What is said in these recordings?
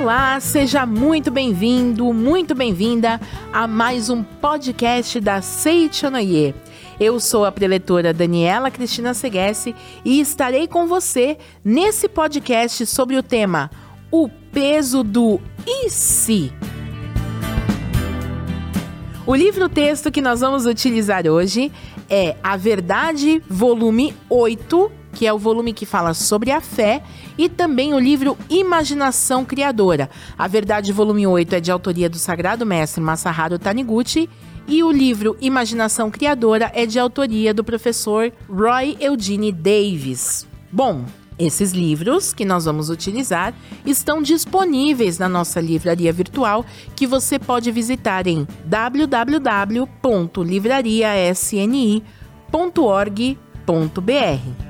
Olá, seja muito bem-vindo, muito bem-vinda a mais um podcast da Seichonoye. Eu sou a preletora Daniela Cristina Seguesse e estarei com você nesse podcast sobre o tema O peso do e se. O livro-texto que nós vamos utilizar hoje é A Verdade, volume 8, que é o volume que fala sobre a fé, e também o livro Imaginação Criadora. A Verdade, volume 8, é de autoria do Sagrado Mestre Masaharu Taniguchi, e o livro Imaginação Criadora é de autoria do professor Roy Eugene Davis. Bom, esses livros que nós vamos utilizar estão disponíveis na nossa livraria virtual que você pode visitar em www.livrariasni.org.br.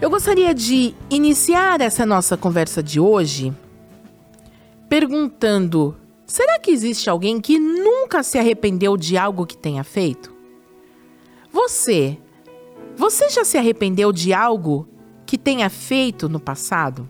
Eu gostaria de iniciar essa nossa conversa de hoje perguntando: será que existe alguém que nunca se arrependeu de algo que tenha feito? Você você já se arrependeu de algo que tenha feito no passado?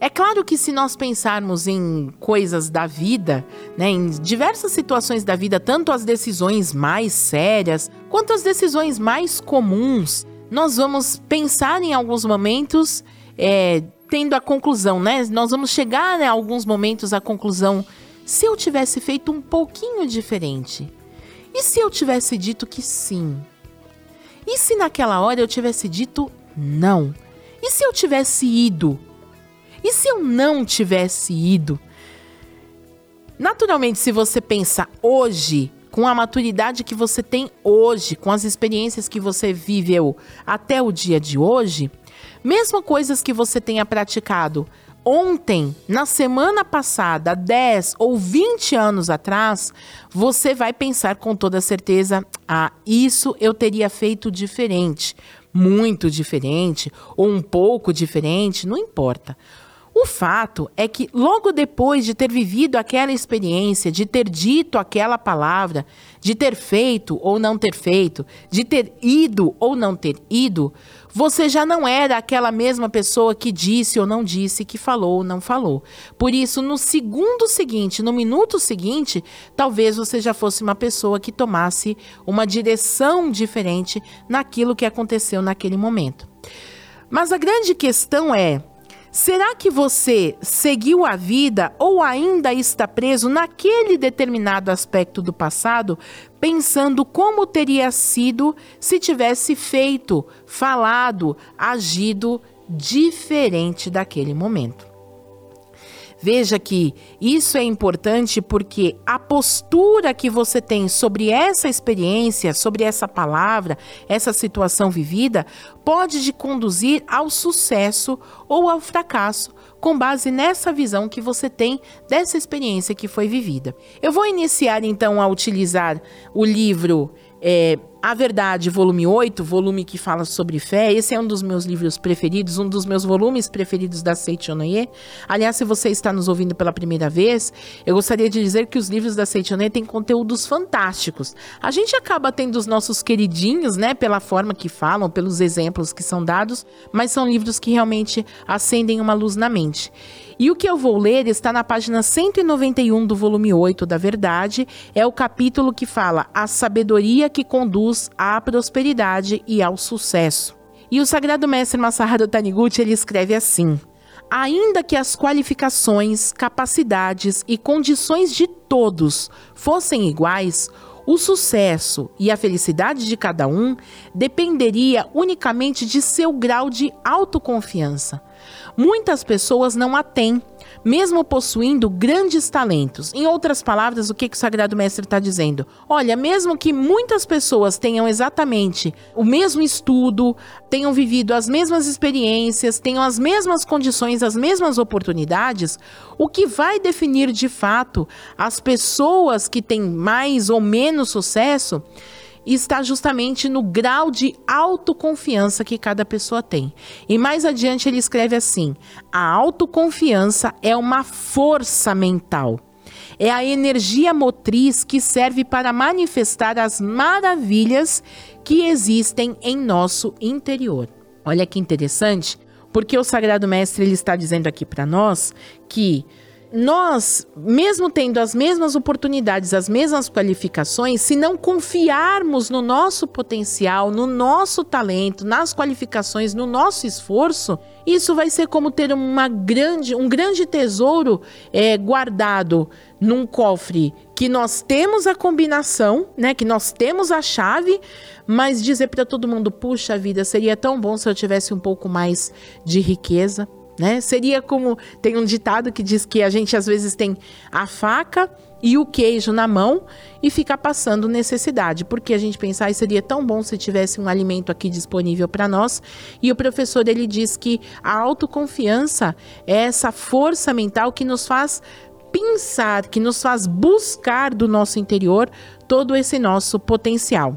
É claro que se nós pensarmos em coisas da vida, né, em diversas situações da vida, tanto as decisões mais sérias quanto as decisões mais comuns, nós vamos pensar em alguns momentos é, tendo a conclusão, né? Nós vamos chegar em alguns momentos à conclusão: se eu tivesse feito um pouquinho diferente? E se eu tivesse dito que sim? E se naquela hora eu tivesse dito não? E se eu tivesse ido? E se eu não tivesse ido? Naturalmente, se você pensa hoje, com a maturidade que você tem hoje, com as experiências que você viveu até o dia de hoje, mesmo coisas que você tenha praticado ontem, na semana passada, 10 ou 20 anos atrás, você vai pensar com toda certeza: ah, isso eu teria feito diferente. Muito diferente, ou um pouco diferente, não importa. O fato é que, logo depois de ter vivido aquela experiência, de ter dito aquela palavra, de ter feito ou não ter feito, de ter ido ou não ter ido, você já não era aquela mesma pessoa que disse ou não disse, que falou ou não falou. Por isso, no segundo seguinte, no minuto seguinte, talvez você já fosse uma pessoa que tomasse uma direção diferente naquilo que aconteceu naquele momento. Mas a grande questão é Será que você seguiu a vida ou ainda está preso naquele determinado aspecto do passado, pensando como teria sido se tivesse feito, falado, agido diferente daquele momento? Veja que isso é importante porque a postura que você tem sobre essa experiência, sobre essa palavra, essa situação vivida, pode te conduzir ao sucesso ou ao fracasso, com base nessa visão que você tem dessa experiência que foi vivida. Eu vou iniciar então a utilizar o livro é, a Verdade, volume 8, volume que fala sobre fé, esse é um dos meus livros preferidos, um dos meus volumes preferidos da Seichonoye. Aliás, se você está nos ouvindo pela primeira vez, eu gostaria de dizer que os livros da Seichonoye têm conteúdos fantásticos. A gente acaba tendo os nossos queridinhos, né, pela forma que falam, pelos exemplos que são dados, mas são livros que realmente acendem uma luz na mente. E o que eu vou ler está na página 191 do volume 8 da Verdade, é o capítulo que fala A sabedoria que conduz à prosperidade e ao sucesso. E o sagrado mestre Masaharu Taniguchi ele escreve assim: Ainda que as qualificações, capacidades e condições de todos fossem iguais, o sucesso e a felicidade de cada um dependeria unicamente de seu grau de autoconfiança. Muitas pessoas não a têm, mesmo possuindo grandes talentos. Em outras palavras, o que, que o Sagrado Mestre está dizendo? Olha, mesmo que muitas pessoas tenham exatamente o mesmo estudo, tenham vivido as mesmas experiências, tenham as mesmas condições, as mesmas oportunidades, o que vai definir de fato as pessoas que têm mais ou menos sucesso está justamente no grau de autoconfiança que cada pessoa tem. E mais adiante ele escreve assim: a autoconfiança é uma força mental. É a energia motriz que serve para manifestar as maravilhas que existem em nosso interior. Olha que interessante Porque o Sagrado Mestre ele está dizendo aqui para nós que nós, mesmo tendo as mesmas oportunidades, as mesmas qualificações, se não confiarmos no nosso potencial, no nosso talento, nas qualificações, no nosso esforço, isso vai ser como ter uma grande, um grande tesouro é, guardado num cofre que nós temos a combinação, né? Que nós temos a chave, mas dizer para todo mundo, puxa vida, seria tão bom se eu tivesse um pouco mais de riqueza né? Seria como tem um ditado que diz que a gente às vezes tem a faca e o queijo na mão e fica passando necessidade, porque a gente pensa, ah, seria tão bom se tivesse um alimento aqui disponível para nós. E o professor ele diz que a autoconfiança é essa força mental que nos faz pensar, que nos faz buscar do nosso interior todo esse nosso potencial.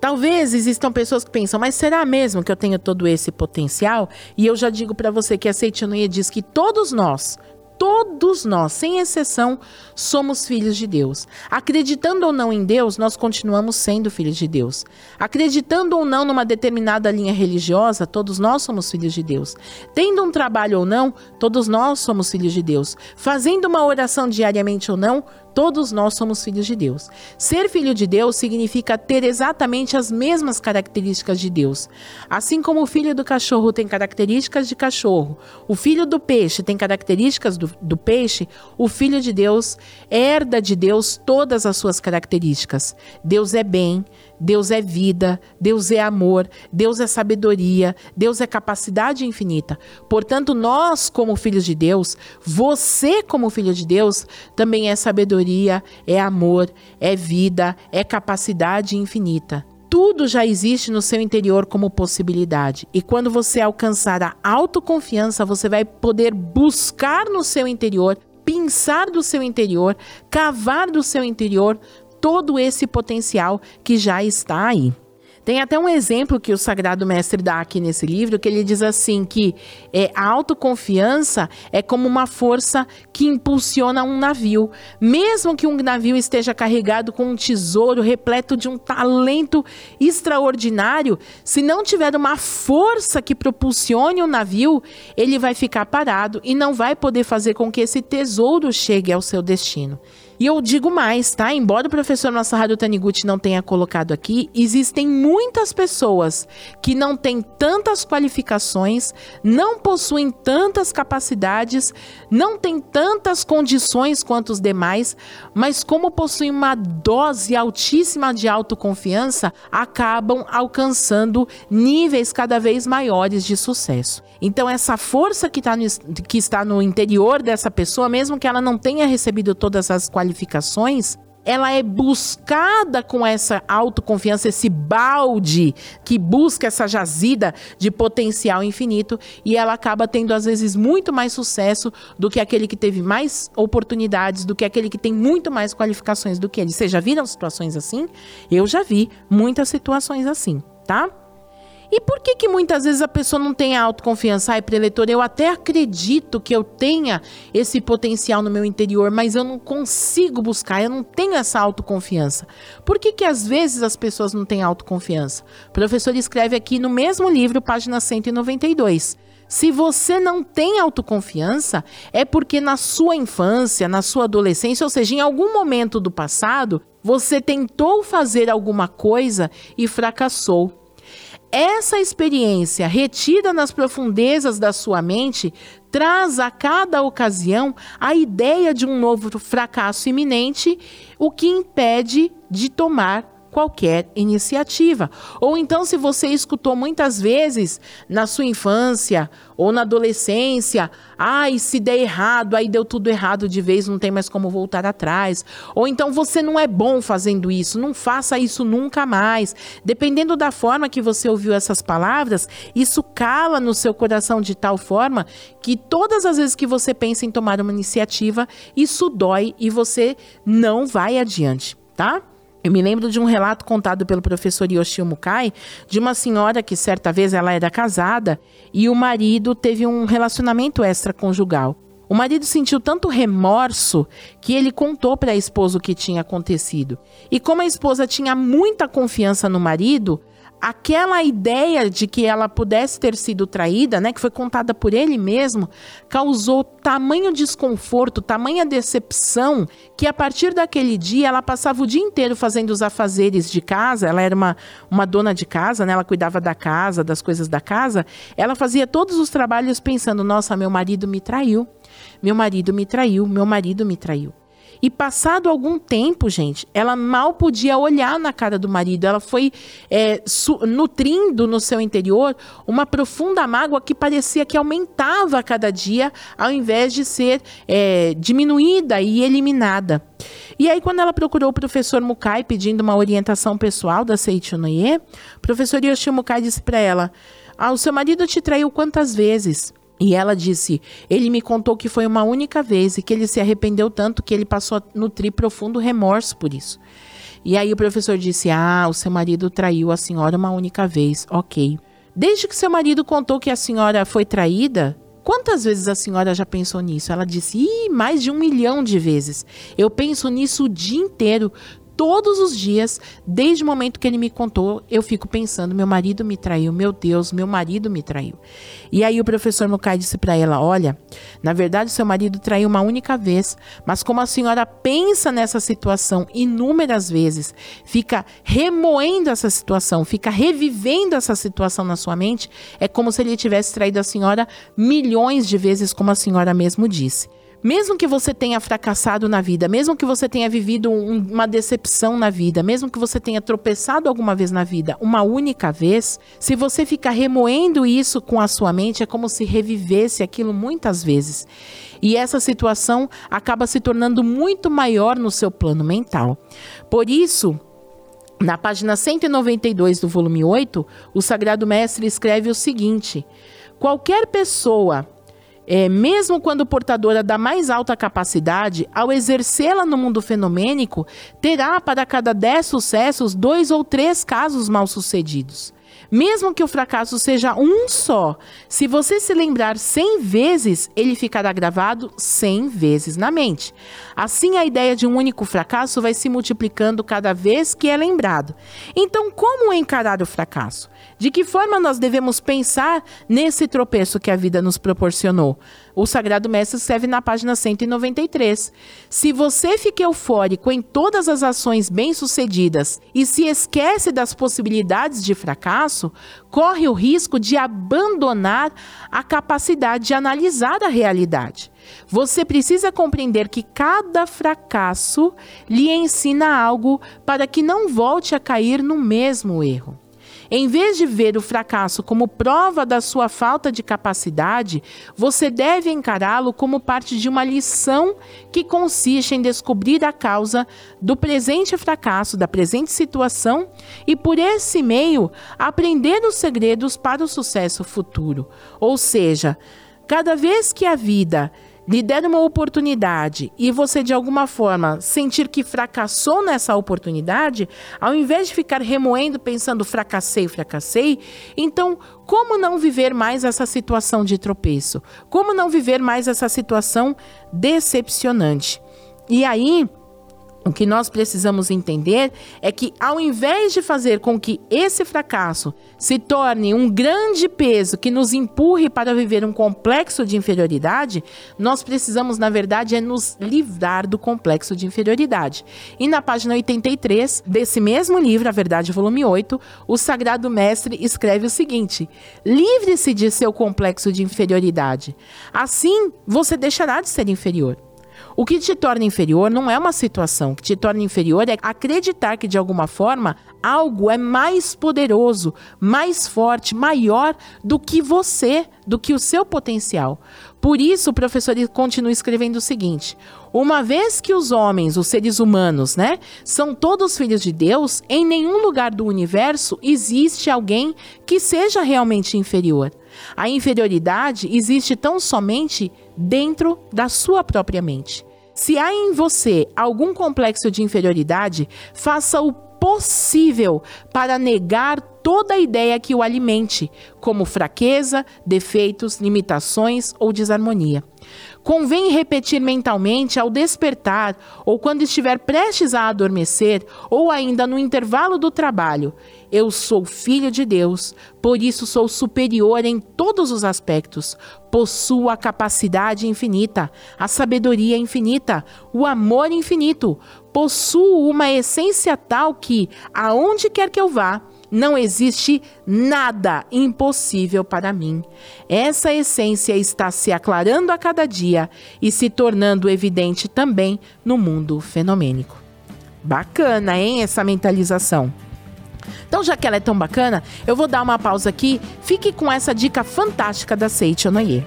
Talvez existam pessoas que pensam, mas será mesmo que eu tenho todo esse potencial? E eu já digo para você que a Seitianoia diz que todos nós, todos nós, sem exceção, somos filhos de Deus. Acreditando ou não em Deus, nós continuamos sendo filhos de Deus. Acreditando ou não numa determinada linha religiosa, todos nós somos filhos de Deus. Tendo um trabalho ou não, todos nós somos filhos de Deus. Fazendo uma oração diariamente ou não, Todos nós somos filhos de Deus. Ser filho de Deus significa ter exatamente as mesmas características de Deus. Assim como o filho do cachorro tem características de cachorro, o filho do peixe tem características do, do peixe, o filho de Deus herda de Deus todas as suas características. Deus é bem, Deus é vida, Deus é amor, Deus é sabedoria, Deus é capacidade infinita. Portanto, nós, como filhos de Deus, você, como filho de Deus, também é sabedoria, é amor, é vida, é capacidade infinita. Tudo já existe no seu interior como possibilidade. E quando você alcançar a autoconfiança, você vai poder buscar no seu interior pensar do seu interior, cavar do seu interior todo esse potencial que já está aí. Tem até um exemplo que o Sagrado Mestre dá aqui nesse livro, que ele diz assim que é, a autoconfiança é como uma força que impulsiona um navio. Mesmo que um navio esteja carregado com um tesouro repleto de um talento extraordinário, se não tiver uma força que propulsione o navio, ele vai ficar parado e não vai poder fazer com que esse tesouro chegue ao seu destino. E eu digo mais, tá? Embora o professor Masaharu Taniguchi não tenha colocado aqui, existem muitas pessoas que não têm tantas qualificações, não possuem tantas capacidades, não têm tantas condições quanto os demais, mas como possuem uma dose altíssima de autoconfiança, acabam alcançando níveis cada vez maiores de sucesso. Então, essa força que, tá no, que está no interior dessa pessoa, mesmo que ela não tenha recebido todas as qualificações, ela é buscada com essa autoconfiança, esse balde que busca essa jazida de potencial infinito e ela acaba tendo às vezes muito mais sucesso do que aquele que teve mais oportunidades, do que aquele que tem muito mais qualificações do que ele. Vocês já viram situações assim? Eu já vi muitas situações assim, tá? E por que que muitas vezes a pessoa não tem a autoconfiança? Ai, preletor, eu até acredito que eu tenha esse potencial no meu interior, mas eu não consigo buscar, eu não tenho essa autoconfiança. Por que que às vezes as pessoas não têm autoconfiança? O professor escreve aqui no mesmo livro, página 192. Se você não tem autoconfiança, é porque na sua infância, na sua adolescência, ou seja, em algum momento do passado, você tentou fazer alguma coisa e fracassou. Essa experiência retida nas profundezas da sua mente traz a cada ocasião a ideia de um novo fracasso iminente, o que impede de tomar qualquer iniciativa. Ou então, se você escutou muitas vezes na sua infância ou na adolescência, ai, se der errado, aí deu tudo errado de vez, não tem mais como voltar atrás. Ou então você não é bom fazendo isso, não faça isso nunca mais. Dependendo da forma que você ouviu essas palavras, isso cala no seu coração de tal forma que todas as vezes que você pensa em tomar uma iniciativa, isso dói e você não vai adiante, tá? Eu me lembro de um relato contado pelo professor Yoshio Mukai de uma senhora que certa vez ela era casada e o marido teve um relacionamento extraconjugal. O marido sentiu tanto remorso que ele contou para a esposa o que tinha acontecido. E como a esposa tinha muita confiança no marido, aquela ideia de que ela pudesse ter sido traída, né, que foi contada por ele mesmo, causou tamanho desconforto, tamanha decepção, que a partir daquele dia ela passava o dia inteiro fazendo os afazeres de casa. Ela era uma, uma dona de casa, né, ela cuidava da casa, das coisas da casa. Ela fazia todos os trabalhos pensando: nossa, meu marido me traiu, meu marido me traiu, meu marido me traiu. E passado algum tempo, gente, ela mal podia olhar na cara do marido. Ela foi é, nutrindo no seu interior uma profunda mágoa que parecia que aumentava a cada dia, ao invés de ser é, diminuída e eliminada. E aí, quando ela procurou o professor Mukai pedindo uma orientação pessoal da Seichunoye, o professor Yoshio Mukai disse para ela: ah, o seu marido te traiu quantas vezes? E ela disse: Ele me contou que foi uma única vez e que ele se arrependeu tanto que ele passou a nutrir profundo remorso por isso. E aí o professor disse: Ah, o seu marido traiu a senhora uma única vez. Ok. Desde que seu marido contou que a senhora foi traída, quantas vezes a senhora já pensou nisso? Ela disse: Ih, mais de um milhão de vezes. Eu penso nisso o dia inteiro todos os dias, desde o momento que ele me contou, eu fico pensando: meu marido me traiu, meu Deus, meu marido me traiu. E aí o professor Mukai disse para ela: olha, na verdade seu marido traiu uma única vez, mas como a senhora pensa nessa situação inúmeras vezes, fica remoendo essa situação, fica revivendo essa situação na sua mente, é como se ele tivesse traído a senhora milhões de vezes, como a senhora mesmo disse. Mesmo que você tenha fracassado na vida, mesmo que você tenha vivido um, uma decepção na vida, mesmo que você tenha tropeçado alguma vez na vida, uma única vez, se você ficar remoendo isso com a sua mente, é como se revivesse aquilo muitas vezes. E essa situação acaba se tornando muito maior no seu plano mental. Por isso, na página 192 do volume 8, o Sagrado Mestre escreve o seguinte: qualquer pessoa é, mesmo quando portadora da mais alta capacidade, ao exercê-la no mundo fenomênico, terá para cada dez sucessos dois ou três casos mal sucedidos. Mesmo que o fracasso seja um só, se você se lembrar cem vezes, ele ficará gravado cem vezes na mente. Assim, a ideia de um único fracasso vai se multiplicando cada vez que é lembrado. Então, como encarar o fracasso? De que forma nós devemos pensar nesse tropeço que a vida nos proporcionou? O Sagrado Mestre escreve na página 193. Se você fica eufórico em todas as ações bem-sucedidas e se esquece das possibilidades de fracasso, corre o risco de abandonar a capacidade de analisar a realidade. Você precisa compreender que cada fracasso lhe ensina algo para que não volte a cair no mesmo erro. Em vez de ver o fracasso como prova da sua falta de capacidade, você deve encará-lo como parte de uma lição que consiste em descobrir a causa do presente fracasso, da presente situação e, por esse meio, aprender os segredos para o sucesso futuro. Ou seja, cada vez que a vida lhe der uma oportunidade e você de alguma forma sentir que fracassou nessa oportunidade, ao invés de ficar remoendo pensando fracassei, fracassei, então como não viver mais essa situação de tropeço? Como não viver mais essa situação decepcionante? E aí, o que nós precisamos entender é que, ao invés de fazer com que esse fracasso se torne um grande peso que nos empurre para viver um complexo de inferioridade, nós precisamos, na verdade, é nos livrar do complexo de inferioridade. E na página 83 desse mesmo livro, A Verdade, volume 8, o Sagrado Mestre escreve o seguinte: livre-se de seu complexo de inferioridade. Assim, você deixará de ser inferior. O que te torna inferior não é uma situação. O que te torna inferior é acreditar que, de alguma forma, algo é mais poderoso, mais forte, maior do que você, do que o seu potencial. Por isso, o professor continua escrevendo o seguinte: uma vez que os homens, os seres humanos, né, são todos filhos de Deus, em nenhum lugar do universo existe alguém que seja realmente inferior. A inferioridade existe tão somente dentro da sua própria mente. Se há em você algum complexo de inferioridade, faça o possível para negar toda ideia que o alimente, como fraqueza, defeitos, limitações ou desarmonia. Convém repetir mentalmente ao despertar, ou quando estiver prestes a adormecer, ou ainda no intervalo do trabalho: Eu sou filho de Deus, por isso sou superior em todos os aspectos. Possuo a capacidade infinita, a sabedoria infinita, o amor infinito. Possuo uma essência tal que, aonde quer que eu vá, não existe nada impossível para mim. Essa essência está se aclarando a cada dia e se tornando evidente também no mundo fenomênico. Bacana, hein, essa mentalização. Então, já que ela é tão bacana, eu vou dar uma pausa aqui. Fique com essa dica fantástica da Seiichi Onoye.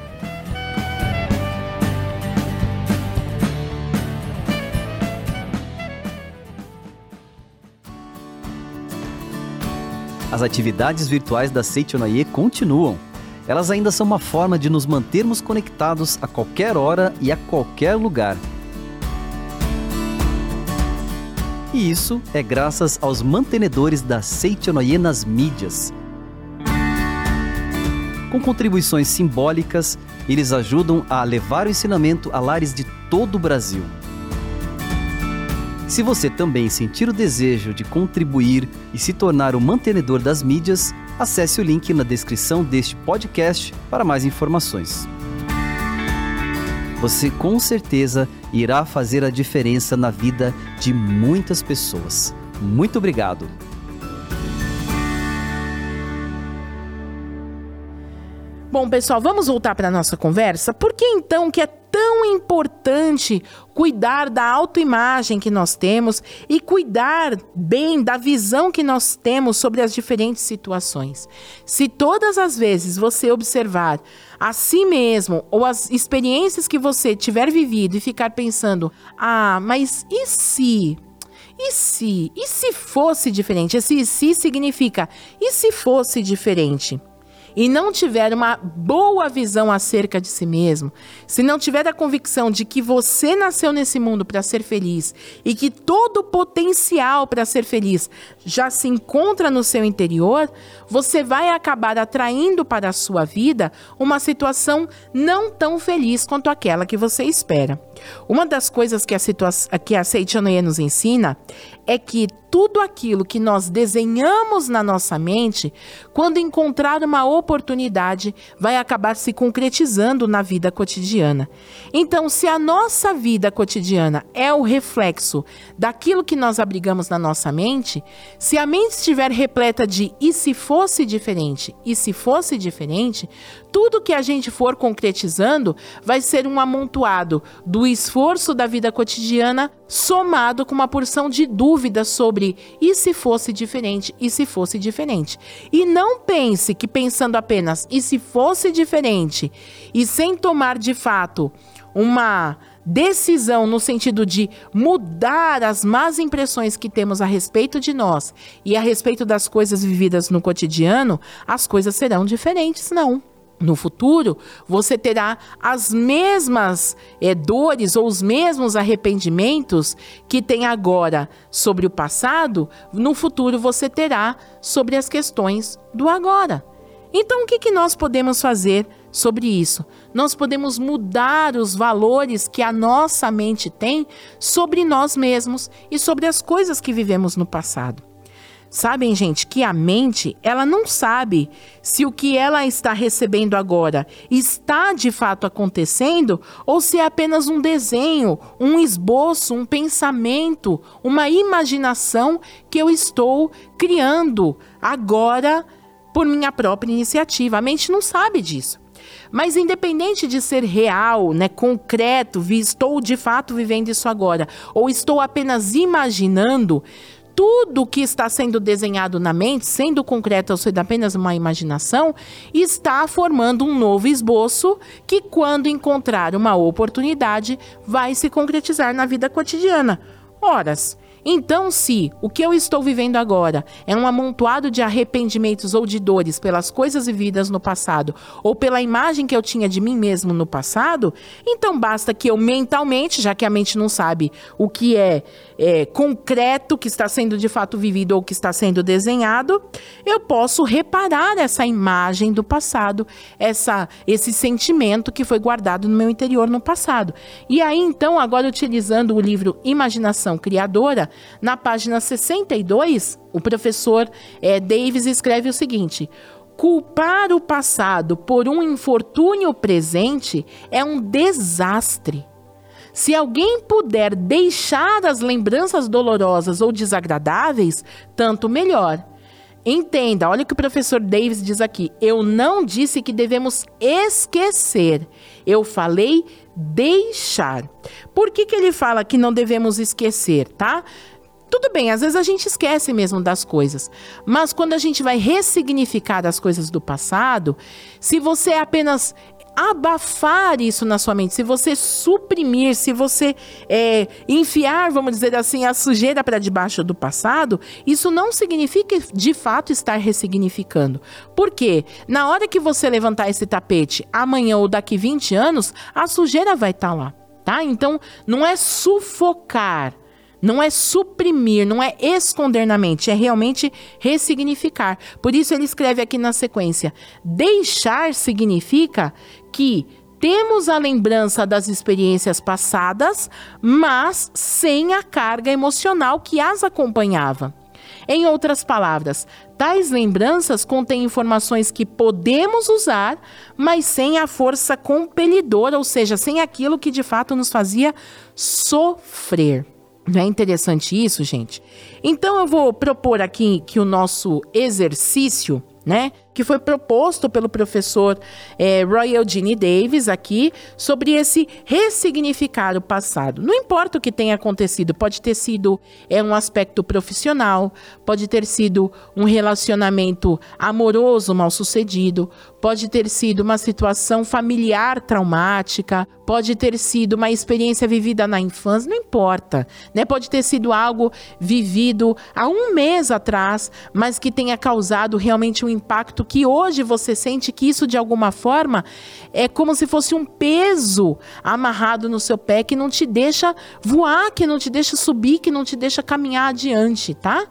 As atividades virtuais da Seichonaye continuam. Elas ainda são uma forma de nos mantermos conectados a qualquer hora e a qualquer lugar. E isso é graças aos mantenedores da Seichonaye nas mídias. Com contribuições simbólicas, eles ajudam a levar o ensinamento a lares de todo o Brasil. Se você também sentir o desejo de contribuir e se tornar o mantenedor das mídias, acesse o link na descrição deste podcast para mais informações. Você com certeza irá fazer a diferença na vida de muitas pessoas. Muito obrigado! Bom, pessoal, vamos voltar para nossa conversa? Por que então que é tão importante cuidar da autoimagem que nós temos e cuidar bem da visão que nós temos sobre as diferentes situações? Se todas as vezes você observar a si mesmo ou as experiências que você tiver vivido e ficar pensando: "Ah, mas e se e se? E se fosse diferente? Esse se significa e se fosse diferente? E não tiver uma boa visão acerca de si mesmo, se não tiver a convicção de que você nasceu nesse mundo para ser feliz e que todo o potencial para ser feliz já se encontra no seu interior, você vai acabar atraindo para a sua vida uma situação não tão feliz quanto aquela que você espera. Uma das coisas que a, que a Seichanoye nos ensina é que tudo aquilo que nós desenhamos na nossa mente, quando encontrar uma oportunidade, vai acabar se concretizando na vida cotidiana. Então, se a nossa vida cotidiana é o reflexo daquilo que nós abrigamos na nossa mente, se a mente estiver repleta de e se fosse diferente, e se fosse diferente, tudo que a gente for concretizando vai ser um amontoado do esforço da vida cotidiana somado com uma porção de dúvidas sobre e se fosse diferente, e se fosse diferente. E não pense que pensando apenas e se fosse diferente e sem tomar de fato uma decisão no sentido de mudar as más impressões que temos a respeito de nós e a respeito das coisas vividas no cotidiano, as coisas serão diferentes, não no futuro, você terá as mesmas é, dores ou os mesmos arrependimentos que tem agora sobre o passado, no futuro você terá sobre as questões do agora. Então, o que, que nós podemos fazer sobre isso? Nós podemos mudar os valores que a nossa mente tem sobre nós mesmos e sobre as coisas que vivemos no passado. Sabem, gente, que a mente, ela não sabe se o que ela está recebendo agora está de fato acontecendo ou se é apenas um desenho, um esboço, um pensamento, uma imaginação que eu estou criando agora por minha própria iniciativa. A mente não sabe disso. Mas independente de ser real, né, concreto, estou de fato vivendo isso agora, ou estou apenas imaginando, tudo que está sendo desenhado na mente, sendo concreto ou sendo apenas uma imaginação, está formando um novo esboço que, quando encontrar uma oportunidade, vai se concretizar na vida cotidiana. Horas. Então, se o que eu estou vivendo agora é um amontoado de arrependimentos ou de dores pelas coisas vividas no passado ou pela imagem que eu tinha de mim mesmo no passado, então basta que eu mentalmente, já que a mente não sabe o que é, é, concreto que está sendo de fato vivido ou que está sendo desenhado, eu posso reparar essa imagem do passado, essa, esse sentimento que foi guardado no meu interior no passado. E aí, então, agora utilizando o livro Imaginação Criadora, na página 62, o professor é, Davis escreve o seguinte. Culpar o passado por um infortúnio presente é um desastre. Se alguém puder deixar as lembranças dolorosas ou desagradáveis, tanto melhor. Entenda, olha o que o professor Davis diz aqui. Eu não disse que devemos esquecer. Eu falei deixar. Por que, que ele fala que não devemos esquecer, tá? Tudo bem, às vezes a gente esquece mesmo das coisas, mas quando a gente vai ressignificar as coisas do passado, se você apenas abafar isso na sua mente, se você suprimir, se você é, enfiar, vamos dizer assim, a sujeira para debaixo do passado, isso não significa de fato estar ressignificando. Por quê? Na hora que você levantar esse tapete amanhã ou daqui 20 anos, a sujeira vai estar tá lá. Tá? Então, não é sufocar não é suprimir, não é esconder na mente, é realmente ressignificar. Por isso ele escreve aqui na sequência: deixar significa que temos a lembrança das experiências passadas, mas sem a carga emocional que as acompanhava. Em outras palavras, tais lembranças contêm informações que podemos usar, mas sem a força compelidora, ou seja, sem aquilo que de fato nos fazia sofrer. Não é interessante isso, gente? Então eu vou propor aqui que o nosso exercício, né? Que foi proposto pelo professor é, Roy Eugene Davis aqui sobre esse ressignificar o passado. Não importa o que tenha acontecido, pode ter sido é, um aspecto profissional, pode ter sido um relacionamento amoroso mal sucedido, pode ter sido uma situação familiar traumática, pode ter sido uma experiência vivida na infância, não importa, né? Pode ter sido algo vivido há um mês atrás, mas que tenha causado realmente um impacto que hoje você sente que isso de alguma forma é como se fosse um peso amarrado no seu pé que não te deixa voar, que não te deixa subir, que não te deixa caminhar adiante, tá?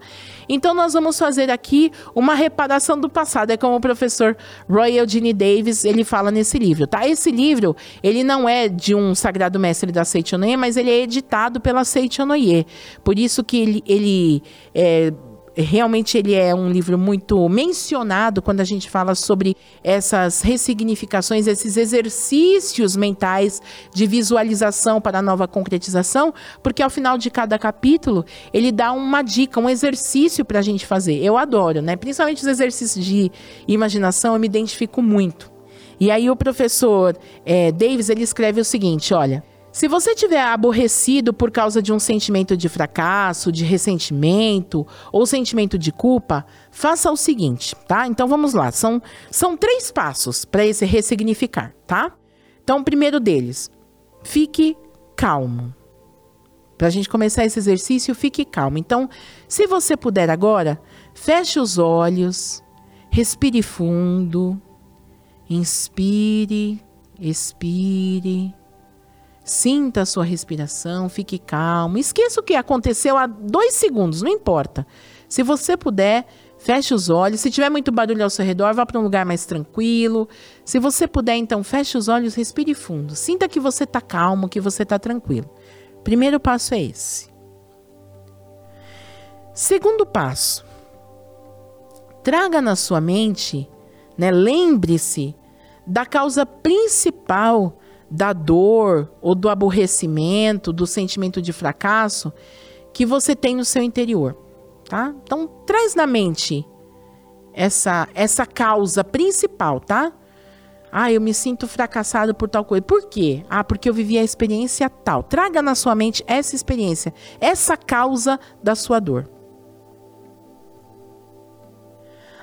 Então nós vamos fazer aqui uma reparação do passado, é como o professor Roy Eugene Davis, ele fala nesse livro, tá? Esse livro, ele não é de um sagrado mestre da Seichonoye, mas ele é editado pela Seichonoye. Por isso que ele, ele é, realmente ele é um livro muito mencionado quando a gente fala sobre essas ressignificações, esses exercícios mentais de visualização para a nova concretização, porque ao final de cada capítulo ele dá uma dica, um exercício para a gente fazer. Eu adoro, né? Principalmente os exercícios de imaginação, eu me identifico muito. E aí o professor é, Davis ele escreve o seguinte, olha. Se você tiver aborrecido por causa de um sentimento de fracasso, de ressentimento ou sentimento de culpa, faça o seguinte, tá? Então vamos lá. São, são três passos para esse ressignificar, tá? Então, o primeiro deles, fique calmo. Para a gente começar esse exercício, fique calmo. Então, se você puder agora, feche os olhos, respire fundo, inspire, expire. Sinta a sua respiração, fique calmo. Esqueça o que aconteceu há dois segundos, não importa. Se você puder, feche os olhos. Se tiver muito barulho ao seu redor, vá para um lugar mais tranquilo. Se você puder, então, feche os olhos, respire fundo. Sinta que você está calmo, que você está tranquilo. Primeiro passo é esse. Segundo passo, traga na sua mente, né, lembre-se da causa principal da dor ou do aborrecimento, do sentimento de fracasso que você tem no seu interior, tá? Então traz na mente essa essa causa principal, tá? Ah, eu me sinto fracassado por tal coisa. Por quê? Ah, porque eu vivi a experiência tal. Traga na sua mente essa experiência, essa causa da sua dor.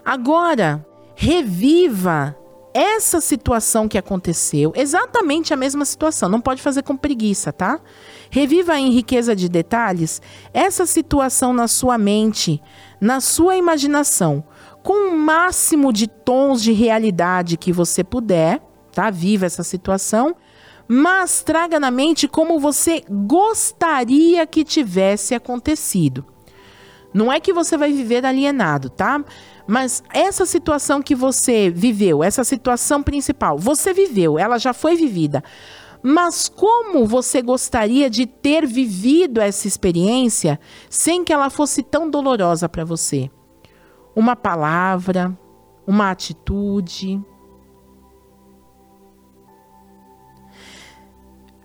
Agora, reviva essa situação que aconteceu, exatamente a mesma situação, não pode fazer com preguiça, tá? Reviva em riqueza de detalhes essa situação na sua mente, na sua imaginação, com o máximo de tons de realidade que você puder, tá? Viva essa situação, mas traga na mente como você gostaria que tivesse acontecido. Não é que você vai viver alienado, tá? Mas essa situação que você viveu, essa situação principal, você viveu, ela já foi vivida. Mas como você gostaria de ter vivido essa experiência sem que ela fosse tão dolorosa para você? Uma palavra, uma atitude.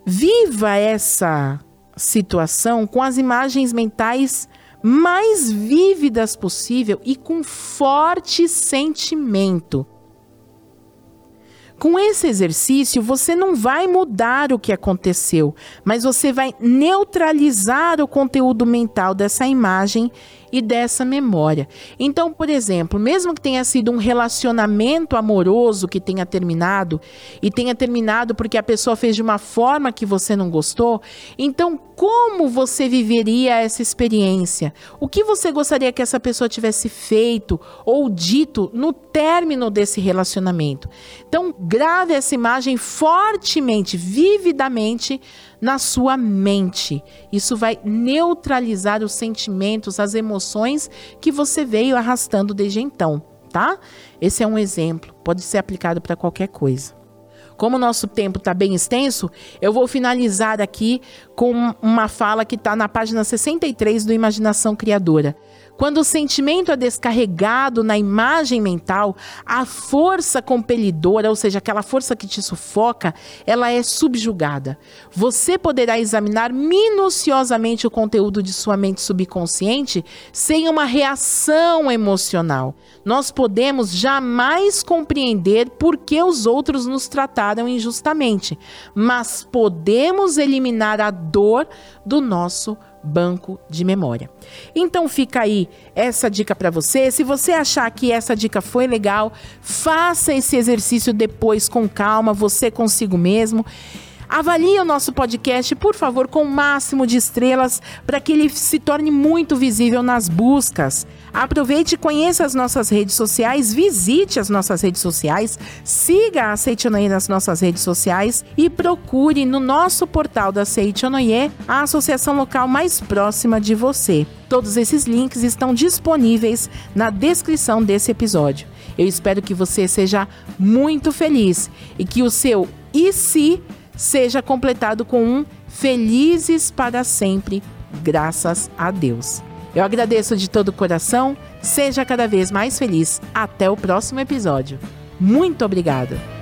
Viva essa situação com as imagens mentais mais vívidas possível e com forte sentimento. Com esse exercício, você não vai mudar o que aconteceu, mas você vai neutralizar o conteúdo mental dessa imagem e dessa memória. Então, por exemplo, mesmo que tenha sido um relacionamento amoroso que tenha terminado e tenha terminado porque a pessoa fez de uma forma que você não gostou, então como você viveria essa experiência? O que você gostaria que essa pessoa tivesse feito ou dito no término desse relacionamento? Então, grave essa imagem fortemente, vividamente na sua mente. Isso vai neutralizar os sentimentos, as emoções que você veio arrastando desde então, tá? Esse é um exemplo, pode ser aplicado para qualquer coisa. Como o nosso tempo está bem extenso, eu vou finalizar aqui com uma fala que está na página 63 do Imaginação Criadora. Quando o sentimento é descarregado na imagem mental, a força compelidora, ou seja, aquela força que te sufoca, ela é subjugada. Você poderá examinar minuciosamente o conteúdo de sua mente subconsciente sem uma reação emocional. Nós podemos jamais compreender por que os outros nos trataram injustamente, mas podemos eliminar a dor do nosso banco de memória. Então fica aí essa dica para você. Se você achar que essa dica foi legal, faça esse exercício depois com calma, você consigo mesmo. Avalie o nosso podcast, por favor, com o máximo de estrelas para que ele se torne muito visível nas buscas. Aproveite e conheça as nossas redes sociais, visite as nossas redes sociais, siga a Seichonoye nas nossas redes sociais e procure no nosso portal da Seichonoye a associação local mais próxima de você. Todos esses links estão disponíveis na descrição desse episódio. Eu espero que você seja muito feliz e que o seu e se seja completado com um felizes para sempre, graças a Deus. Eu agradeço de todo o coração, seja cada vez mais feliz. Até o próximo episódio. Muito obrigada!